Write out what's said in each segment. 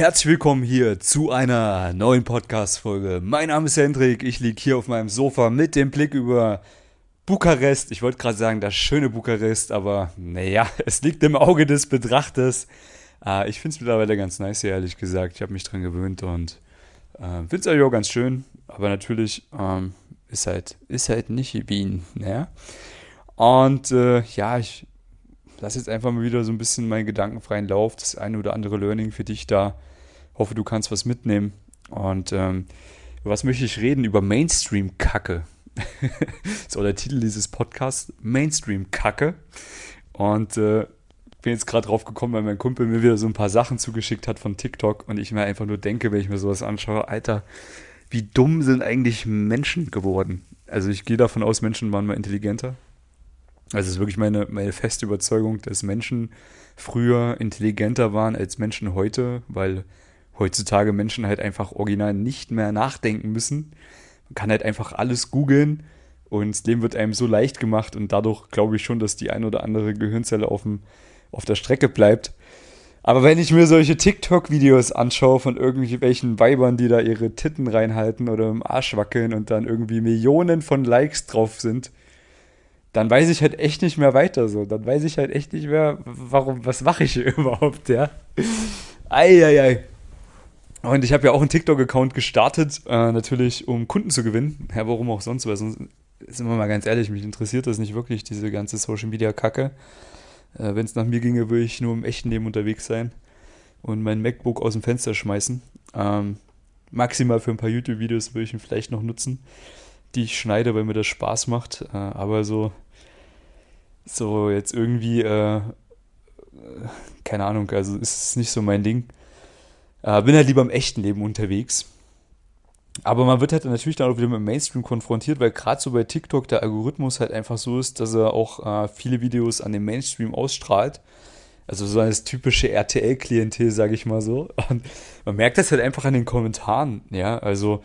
Herzlich willkommen hier zu einer neuen Podcast-Folge. Mein Name ist Hendrik, ich liege hier auf meinem Sofa mit dem Blick über Bukarest. Ich wollte gerade sagen, das schöne Bukarest, aber naja, es liegt im Auge des Betrachters. Äh, ich finde es mittlerweile ganz nice hier, ehrlich gesagt. Ich habe mich dran gewöhnt und äh, finde es auch ganz schön. Aber natürlich ähm, ist, halt, ist halt nicht Wien. Ja? Und äh, ja, ich lass jetzt einfach mal wieder so ein bisschen meinen gedankenfreien Lauf, das eine oder andere Learning für dich da. Hoffe, du kannst was mitnehmen. Und ähm, was möchte ich reden? Über Mainstream-Kacke. so der Titel dieses Podcasts, Mainstream-Kacke. Und äh, bin jetzt gerade drauf gekommen, weil mein Kumpel mir wieder so ein paar Sachen zugeschickt hat von TikTok und ich mir einfach nur denke, wenn ich mir sowas anschaue, Alter, wie dumm sind eigentlich Menschen geworden? Also ich gehe davon aus, Menschen waren mal intelligenter, also es ist wirklich meine, meine feste Überzeugung, dass Menschen früher intelligenter waren als Menschen heute, weil heutzutage Menschen halt einfach original nicht mehr nachdenken müssen. Man kann halt einfach alles googeln und dem wird einem so leicht gemacht und dadurch glaube ich schon, dass die ein oder andere Gehirnzelle auf, dem, auf der Strecke bleibt. Aber wenn ich mir solche TikTok-Videos anschaue von irgendwelchen Weibern, die da ihre Titten reinhalten oder im Arsch wackeln und dann irgendwie Millionen von Likes drauf sind, dann weiß ich halt echt nicht mehr weiter so. Dann weiß ich halt echt nicht mehr, warum, was mache ich hier überhaupt, ja. Eieiei. Und ich habe ja auch einen TikTok-Account gestartet, äh, natürlich um Kunden zu gewinnen. Ja, warum auch sonst, weil sonst, sind wir mal ganz ehrlich, mich interessiert das nicht wirklich, diese ganze Social-Media-Kacke. Äh, Wenn es nach mir ginge, würde ich nur im echten Leben unterwegs sein und mein MacBook aus dem Fenster schmeißen. Ähm, maximal für ein paar YouTube-Videos würde ich ihn vielleicht noch nutzen die ich schneide, weil mir das Spaß macht. Äh, aber so, so jetzt irgendwie, äh, keine Ahnung, also ist es nicht so mein Ding. Äh, bin halt lieber im echten Leben unterwegs. Aber man wird halt natürlich dann auch wieder mit dem Mainstream konfrontiert, weil gerade so bei TikTok der Algorithmus halt einfach so ist, dass er auch äh, viele Videos an den Mainstream ausstrahlt. Also so das typische RTL-Klientel, sage ich mal so. Und man merkt das halt einfach an den Kommentaren, ja. Also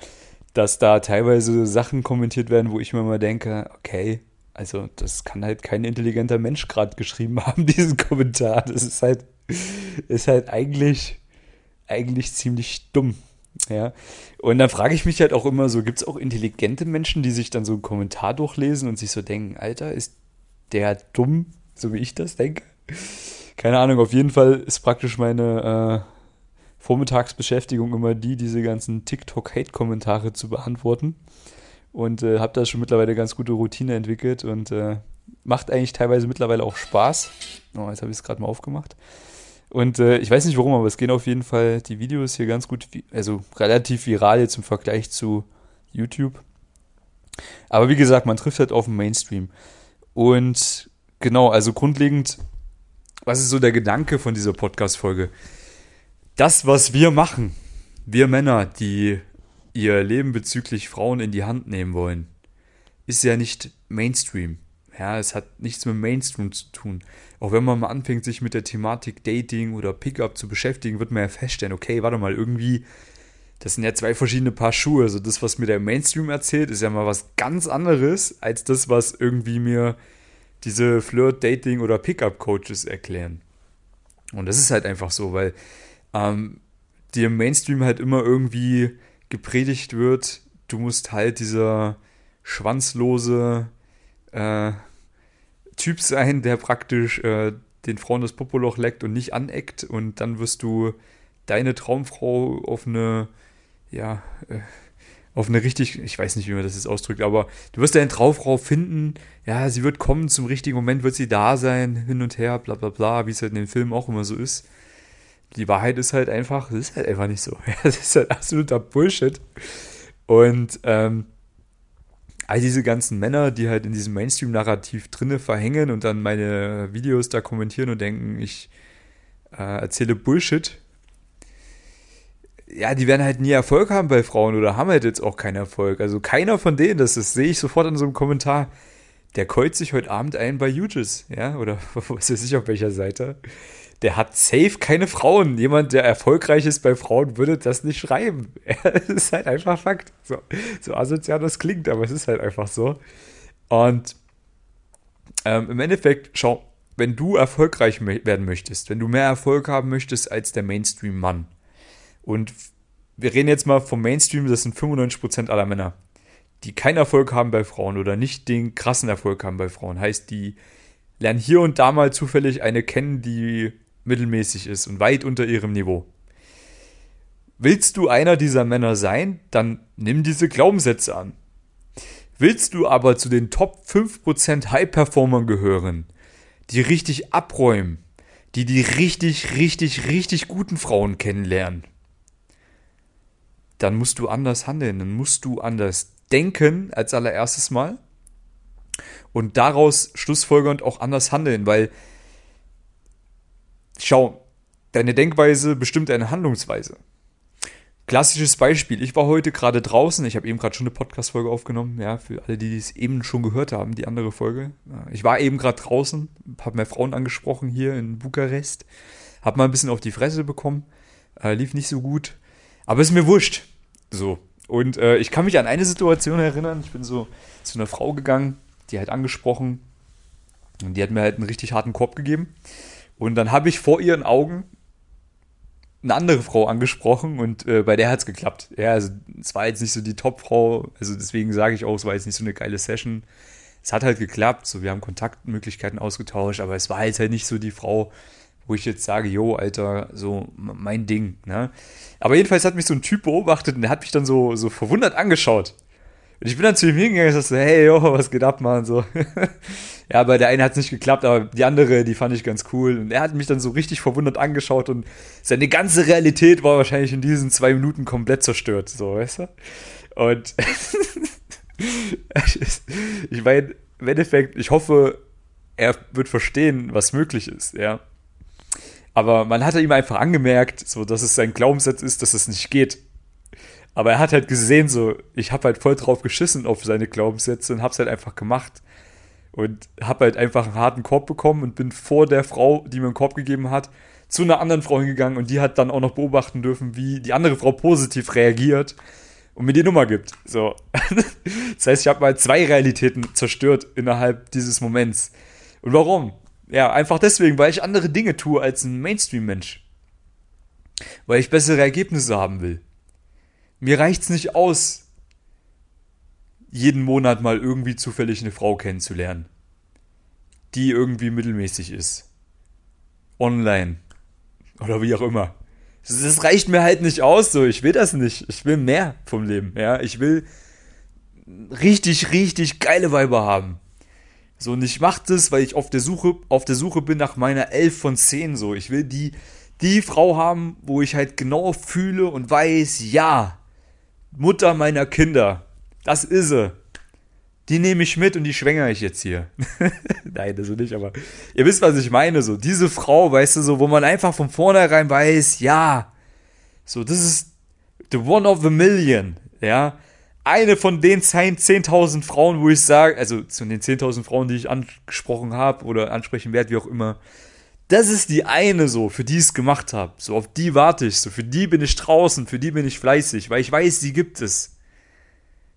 dass da teilweise Sachen kommentiert werden, wo ich mir mal denke, okay, also das kann halt kein intelligenter Mensch gerade geschrieben haben, diesen Kommentar. Das ist halt, ist halt eigentlich, eigentlich ziemlich dumm. Ja. Und dann frage ich mich halt auch immer so, gibt es auch intelligente Menschen, die sich dann so einen Kommentar durchlesen und sich so denken, Alter, ist der dumm, so wie ich das denke? Keine Ahnung, auf jeden Fall ist praktisch meine, äh, Vormittagsbeschäftigung immer die, diese ganzen TikTok-Hate-Kommentare zu beantworten. Und äh, habe da schon mittlerweile ganz gute Routine entwickelt und äh, macht eigentlich teilweise mittlerweile auch Spaß. Oh, jetzt habe ich es gerade mal aufgemacht. Und äh, ich weiß nicht warum, aber es gehen auf jeden Fall die Videos hier ganz gut, also relativ viral jetzt im Vergleich zu YouTube. Aber wie gesagt, man trifft halt auf den Mainstream. Und genau, also grundlegend, was ist so der Gedanke von dieser Podcast-Folge? das, was wir machen, wir Männer, die ihr Leben bezüglich Frauen in die Hand nehmen wollen, ist ja nicht Mainstream. Ja, es hat nichts mit Mainstream zu tun. Auch wenn man mal anfängt, sich mit der Thematik Dating oder Pickup zu beschäftigen, wird man ja feststellen, okay, warte mal, irgendwie, das sind ja zwei verschiedene Paar Schuhe. Also das, was mir der Mainstream erzählt, ist ja mal was ganz anderes, als das, was irgendwie mir diese Flirt, Dating oder Pickup-Coaches erklären. Und das ist halt einfach so, weil ähm, dir im Mainstream halt immer irgendwie gepredigt wird, du musst halt dieser schwanzlose äh, Typ sein, der praktisch äh, den Frauen das Popoloch leckt und nicht aneckt und dann wirst du deine Traumfrau auf eine, ja, äh, auf eine richtig, ich weiß nicht, wie man das jetzt ausdrückt, aber du wirst deine Traumfrau finden, ja, sie wird kommen, zum richtigen Moment wird sie da sein, hin und her, bla bla bla, wie es halt in den Filmen auch immer so ist die Wahrheit ist halt einfach, es ist halt einfach nicht so. Es ist halt absoluter Bullshit. Und ähm, all diese ganzen Männer, die halt in diesem Mainstream-Narrativ drinne verhängen und dann meine Videos da kommentieren und denken, ich äh, erzähle Bullshit, ja, die werden halt nie Erfolg haben bei Frauen oder haben halt jetzt auch keinen Erfolg. Also keiner von denen, das, das sehe ich sofort in so einem Kommentar, der keut sich heute Abend ein bei UGIS, ja, oder was weiß ich auf welcher Seite der hat safe keine Frauen. Jemand, der erfolgreich ist bei Frauen, würde das nicht schreiben. Es ist halt einfach Fakt. So, so asozial das klingt, aber es ist halt einfach so. Und ähm, im Endeffekt, schau, wenn du erfolgreich werden möchtest, wenn du mehr Erfolg haben möchtest als der Mainstream-Mann, Und wir reden jetzt mal vom Mainstream, das sind 95% aller Männer, die keinen Erfolg haben bei Frauen oder nicht den krassen Erfolg haben bei Frauen. Heißt, die lernen hier und da mal zufällig eine kennen, die mittelmäßig ist und weit unter ihrem Niveau. Willst du einer dieser Männer sein, dann nimm diese Glaubenssätze an. Willst du aber zu den Top 5% High-Performern gehören, die richtig abräumen, die die richtig, richtig, richtig guten Frauen kennenlernen, dann musst du anders handeln, dann musst du anders denken als allererstes Mal und daraus schlussfolgernd auch anders handeln, weil schau, deine Denkweise bestimmt deine Handlungsweise. Klassisches Beispiel, ich war heute gerade draußen, ich habe eben gerade schon eine Podcast-Folge aufgenommen, ja, für alle, die es eben schon gehört haben, die andere Folge. Ich war eben gerade draußen, habe mehr Frauen angesprochen hier in Bukarest, habe mal ein bisschen auf die Fresse bekommen, äh, lief nicht so gut, aber ist mir wurscht. So. Und äh, ich kann mich an eine Situation erinnern. Ich bin so zu einer Frau gegangen, die halt angesprochen. Und die hat mir halt einen richtig harten Korb gegeben. Und dann habe ich vor ihren Augen eine andere Frau angesprochen und äh, bei der hat es geklappt. Ja, also es war jetzt nicht so die Top-Frau, also deswegen sage ich auch, es war jetzt nicht so eine geile Session. Es hat halt geklappt, so wir haben Kontaktmöglichkeiten ausgetauscht, aber es war halt halt nicht so die Frau, wo ich jetzt sage, jo, Alter, so mein Ding. Ne? Aber jedenfalls hat mich so ein Typ beobachtet und der hat mich dann so, so verwundert angeschaut. Und ich bin dann zu ihm hingegangen und so, hey, jo, was geht ab, Mann? So. ja, bei der eine hat es nicht geklappt, aber die andere, die fand ich ganz cool. Und er hat mich dann so richtig verwundert angeschaut und seine ganze Realität war wahrscheinlich in diesen zwei Minuten komplett zerstört, so, weißt du? Und ich meine, im Endeffekt, ich hoffe, er wird verstehen, was möglich ist, ja. Aber man hat ihm einfach angemerkt, so, dass es sein Glaubenssatz ist, dass es nicht geht. Aber er hat halt gesehen, so, ich habe halt voll drauf geschissen auf seine Glaubenssätze und hab's halt einfach gemacht. Und hab halt einfach einen harten Korb bekommen und bin vor der Frau, die mir einen Korb gegeben hat, zu einer anderen Frau hingegangen und die hat dann auch noch beobachten dürfen, wie die andere Frau positiv reagiert und mir die Nummer gibt. So. das heißt, ich habe mal zwei Realitäten zerstört innerhalb dieses Moments. Und warum? Ja, einfach deswegen, weil ich andere Dinge tue als ein Mainstream-Mensch. Weil ich bessere Ergebnisse haben will. Mir reicht's nicht aus, jeden Monat mal irgendwie zufällig eine Frau kennenzulernen, die irgendwie mittelmäßig ist. Online. Oder wie auch immer. Das reicht mir halt nicht aus, so. Ich will das nicht. Ich will mehr vom Leben, ja. Ich will richtig, richtig geile Weiber haben. So, und ich mach das, weil ich auf der Suche, auf der Suche bin nach meiner 11 von 10, so. Ich will die, die Frau haben, wo ich halt genau fühle und weiß, ja, Mutter meiner Kinder, das ist sie. Die nehme ich mit und die schwängere ich jetzt hier. Nein, das nicht, aber ihr wisst, was ich meine, so. Diese Frau, weißt du, so, wo man einfach von vornherein weiß, ja, so, das ist the one of a million, ja eine von den 10.000 Frauen, wo ich sage, also zu den 10.000 Frauen, die ich angesprochen habe oder ansprechen werde, wie auch immer, das ist die eine so, für die ich es gemacht habe. So, auf die warte ich, so, für die bin ich draußen, für die bin ich fleißig, weil ich weiß, die gibt es.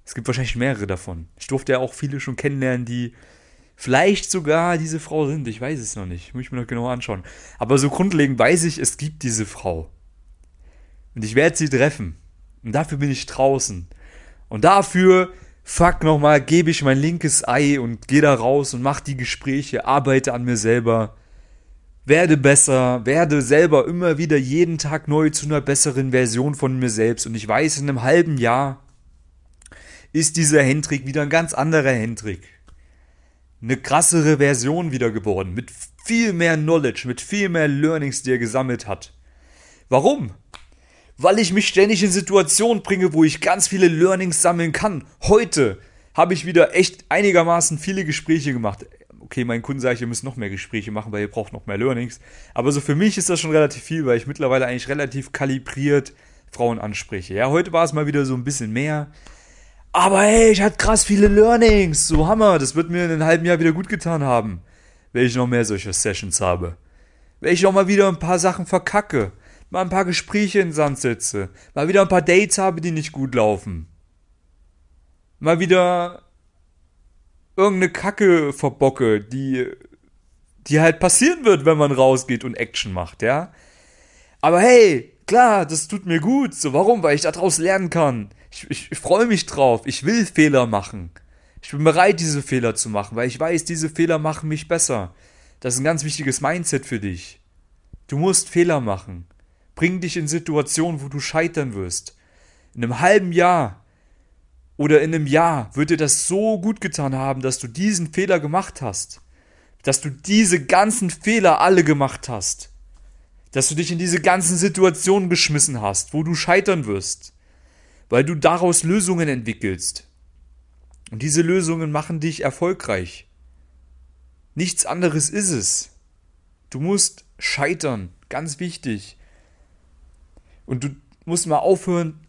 Es gibt wahrscheinlich mehrere davon. Ich durfte ja auch viele schon kennenlernen, die vielleicht sogar diese Frau sind. Ich weiß es noch nicht. Muss ich mir noch genauer anschauen. Aber so grundlegend weiß ich, es gibt diese Frau. Und ich werde sie treffen. Und dafür bin ich draußen. Und dafür, fuck nochmal, gebe ich mein linkes Ei und gehe da raus und mach die Gespräche, arbeite an mir selber, werde besser, werde selber immer wieder jeden Tag neu zu einer besseren Version von mir selbst. Und ich weiß, in einem halben Jahr ist dieser Hendrik wieder ein ganz anderer Hendrik. Eine krassere Version wieder geworden, mit viel mehr Knowledge, mit viel mehr Learnings, die er gesammelt hat. Warum? weil ich mich ständig in Situationen bringe, wo ich ganz viele Learnings sammeln kann. Heute habe ich wieder echt einigermaßen viele Gespräche gemacht. Okay, meinen Kunden sage ich, ihr müsst noch mehr Gespräche machen, weil ihr braucht noch mehr Learnings. Aber so für mich ist das schon relativ viel, weil ich mittlerweile eigentlich relativ kalibriert Frauen anspreche. Ja, heute war es mal wieder so ein bisschen mehr. Aber hey, ich hatte krass viele Learnings. So Hammer. Das wird mir in einem halben Jahr wieder gut getan haben. Wenn ich noch mehr solcher Sessions habe. Wenn ich auch mal wieder ein paar Sachen verkacke mal ein paar Gespräche in den Sand setze, mal wieder ein paar Dates habe, die nicht gut laufen, mal wieder irgendeine Kacke verbocke, die, die halt passieren wird, wenn man rausgeht und Action macht, ja. Aber hey, Klar, das tut mir gut. So, warum? Weil ich daraus lernen kann. Ich, ich, ich freue mich drauf. Ich will Fehler machen. Ich bin bereit, diese Fehler zu machen, weil ich weiß, diese Fehler machen mich besser. Das ist ein ganz wichtiges Mindset für dich. Du musst Fehler machen. Bring dich in Situationen, wo du scheitern wirst. In einem halben Jahr oder in einem Jahr wird dir das so gut getan haben, dass du diesen Fehler gemacht hast. Dass du diese ganzen Fehler alle gemacht hast. Dass du dich in diese ganzen Situationen geschmissen hast, wo du scheitern wirst. Weil du daraus Lösungen entwickelst. Und diese Lösungen machen dich erfolgreich. Nichts anderes ist es. Du musst scheitern, ganz wichtig. Und du musst mal aufhören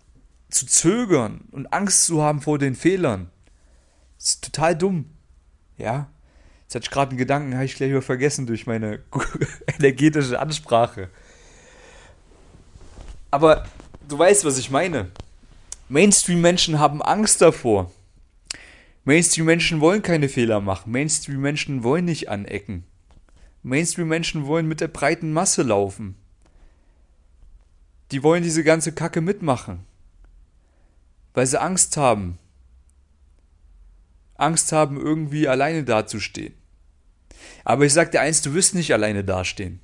zu zögern und Angst zu haben vor den Fehlern. Das ist total dumm. Ja? Jetzt hatte ich gerade einen Gedanken, habe ich gleich wieder vergessen durch meine energetische Ansprache. Aber du weißt, was ich meine. Mainstream-Menschen haben Angst davor. Mainstream-Menschen wollen keine Fehler machen. Mainstream-Menschen wollen nicht anecken. Mainstream-Menschen wollen mit der breiten Masse laufen. Die wollen diese ganze Kacke mitmachen. Weil sie Angst haben. Angst haben, irgendwie alleine dazustehen. Aber ich sag dir eins, du wirst nicht alleine dastehen.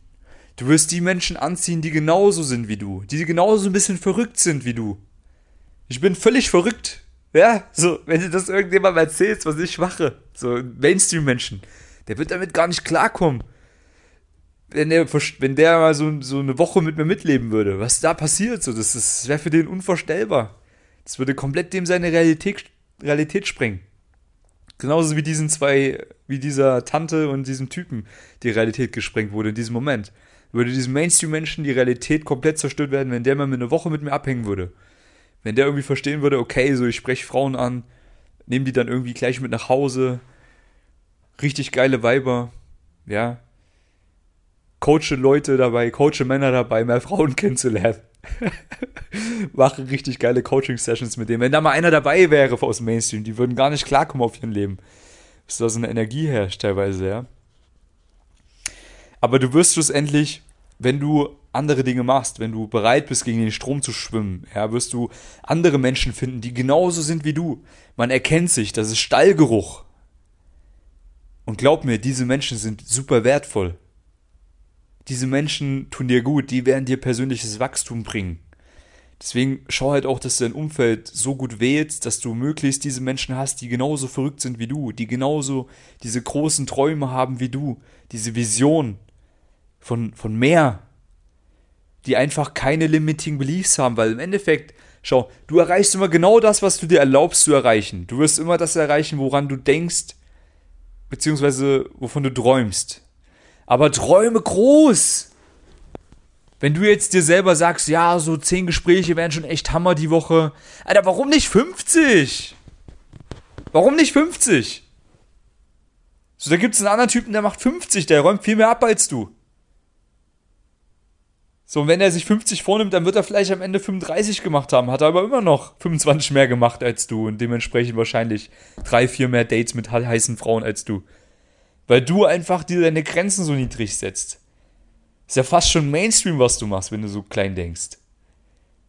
Du wirst die Menschen anziehen, die genauso sind wie du, die genauso ein bisschen verrückt sind wie du. Ich bin völlig verrückt. Ja, so, wenn du das irgendjemandem erzählst, was ich mache, so Mainstream-Menschen, der wird damit gar nicht klarkommen. Wenn der, wenn der mal so, so eine Woche mit mir mitleben würde, was da passiert, so, das, das wäre für den unvorstellbar. Das würde komplett dem seine Realität, Realität sprengen. Genauso wie diesen zwei, wie dieser Tante und diesem Typen die Realität gesprengt wurde in diesem Moment. Würde diesem Mainstream-Menschen die Realität komplett zerstört werden, wenn der mal eine Woche mit mir abhängen würde wenn der irgendwie verstehen würde, okay, so ich spreche Frauen an, nehme die dann irgendwie gleich mit nach Hause, richtig geile Weiber, ja, coache Leute dabei, coache Männer dabei, mehr Frauen kennenzulernen. Mache richtig geile Coaching-Sessions mit dem. Wenn da mal einer dabei wäre aus dem Mainstream, die würden gar nicht klarkommen auf ihren Leben. Dass da so eine Energie herrscht teilweise, ja. Aber du wirst schlussendlich, wenn du andere Dinge machst, wenn du bereit bist, gegen den Strom zu schwimmen, ja, wirst du andere Menschen finden, die genauso sind wie du. Man erkennt sich, das ist Stallgeruch. Und glaub mir, diese Menschen sind super wertvoll. Diese Menschen tun dir gut, die werden dir persönliches Wachstum bringen. Deswegen schau halt auch, dass du dein Umfeld so gut wählst, dass du möglichst diese Menschen hast, die genauso verrückt sind wie du, die genauso diese großen Träume haben wie du, diese Vision von, von mehr, die einfach keine limiting beliefs haben, weil im Endeffekt, schau, du erreichst immer genau das, was du dir erlaubst zu erreichen. Du wirst immer das erreichen, woran du denkst, beziehungsweise wovon du träumst. Aber träume groß! Wenn du jetzt dir selber sagst, ja, so 10 Gespräche wären schon echt Hammer die Woche. Alter, warum nicht 50? Warum nicht 50? So, da gibt es einen anderen Typen, der macht 50, der räumt viel mehr ab als du. So, und wenn er sich 50 vornimmt, dann wird er vielleicht am Ende 35 gemacht haben, hat er aber immer noch 25 mehr gemacht als du und dementsprechend wahrscheinlich drei, vier mehr Dates mit heißen Frauen als du. Weil du einfach dir deine Grenzen so niedrig setzt. Ist ja fast schon Mainstream, was du machst, wenn du so klein denkst.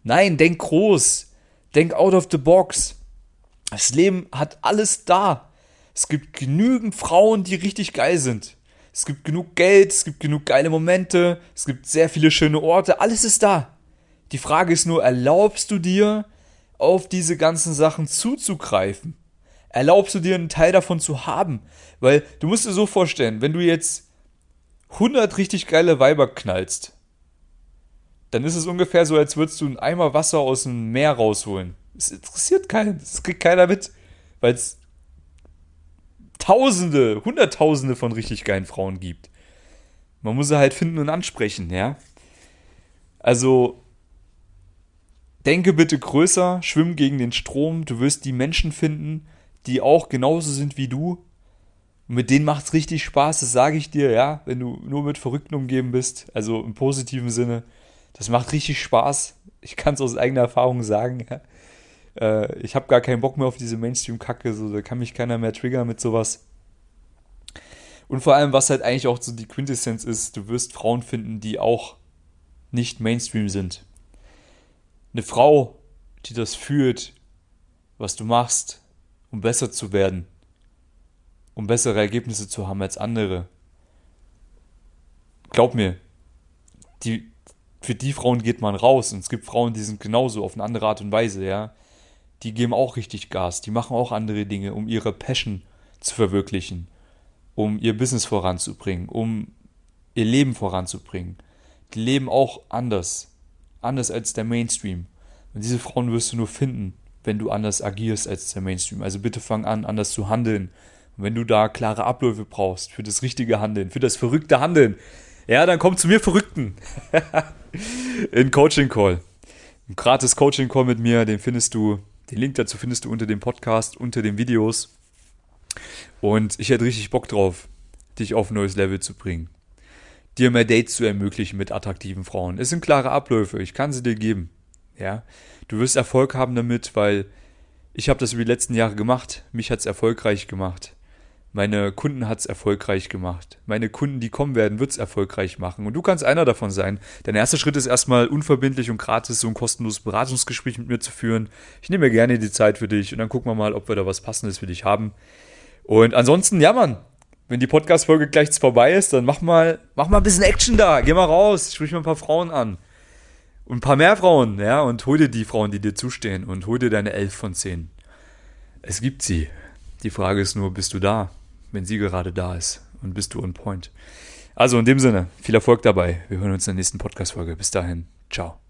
Nein, denk groß. Denk out of the box. Das Leben hat alles da. Es gibt genügend Frauen, die richtig geil sind. Es gibt genug Geld, es gibt genug geile Momente, es gibt sehr viele schöne Orte, alles ist da. Die Frage ist nur, erlaubst du dir, auf diese ganzen Sachen zuzugreifen? Erlaubst du dir einen Teil davon zu haben? Weil du musst dir so vorstellen, wenn du jetzt 100 richtig geile Weiber knallst, dann ist es ungefähr so, als würdest du einen Eimer Wasser aus dem Meer rausholen. Es interessiert keinen, das kriegt keiner mit, weil es Tausende, Hunderttausende von richtig geilen Frauen gibt. Man muss sie halt finden und ansprechen, ja. Also, denke bitte größer, schwimm gegen den Strom, du wirst die Menschen finden, die auch genauso sind wie du. Und mit denen macht es richtig Spaß, das sage ich dir, ja, wenn du nur mit Verrückten umgeben bist, also im positiven Sinne. Das macht richtig Spaß. Ich kann es aus eigener Erfahrung sagen, ja äh, ich habe gar keinen Bock mehr auf diese Mainstream-Kacke, so, da kann mich keiner mehr triggern mit sowas. Und vor allem, was halt eigentlich auch so die Quintessenz ist, du wirst Frauen finden, die auch nicht Mainstream sind. Eine Frau, die das fühlt, was du machst, um besser zu werden, um bessere Ergebnisse zu haben als andere. Glaub mir, die, für die Frauen geht man raus und es gibt Frauen, die sind genauso auf eine andere Art und Weise, ja. Die geben auch richtig Gas, die machen auch andere Dinge, um ihre Passion zu verwirklichen, um ihr Business voranzubringen, um ihr Leben voranzubringen. Die leben auch anders, anders als der Mainstream. Und diese Frauen wirst du nur finden, wenn du anders agierst als der Mainstream. Also bitte fang an, anders zu handeln. Und wenn du da klare Abläufe brauchst für das richtige Handeln, für das verrückte Handeln, ja, dann komm zu mir Verrückten. In Coaching Call. Ein gratis Coaching Call mit mir, den findest du, den Link dazu findest du unter dem Podcast, unter den Videos. Und ich hätte richtig Bock drauf, dich auf ein neues Level zu bringen. Dir mehr Dates zu ermöglichen mit attraktiven Frauen. Es sind klare Abläufe, ich kann sie dir geben. Ja, du wirst Erfolg haben damit, weil ich habe das über die letzten Jahre gemacht. Mich hat es erfolgreich gemacht. Meine Kunden hat es erfolgreich gemacht. Meine Kunden, die kommen werden, wird es erfolgreich machen. Und du kannst einer davon sein. Dein erster Schritt ist erstmal unverbindlich und gratis so ein kostenloses Beratungsgespräch mit mir zu führen. Ich nehme mir gerne die Zeit für dich und dann gucken wir mal, ob wir da was Passendes für dich haben. Und ansonsten, ja, Mann, wenn die Podcast-Folge gleich vorbei ist, dann mach mal, mach mal ein bisschen Action da. Geh mal raus, sprich mal ein paar Frauen an. Und ein paar mehr Frauen, ja, und hol dir die Frauen, die dir zustehen und hol dir deine elf von zehn. Es gibt sie. Die Frage ist nur, bist du da? wenn sie gerade da ist und bist du on point. Also in dem Sinne, viel Erfolg dabei. Wir hören uns in der nächsten Podcast-Folge. Bis dahin, ciao.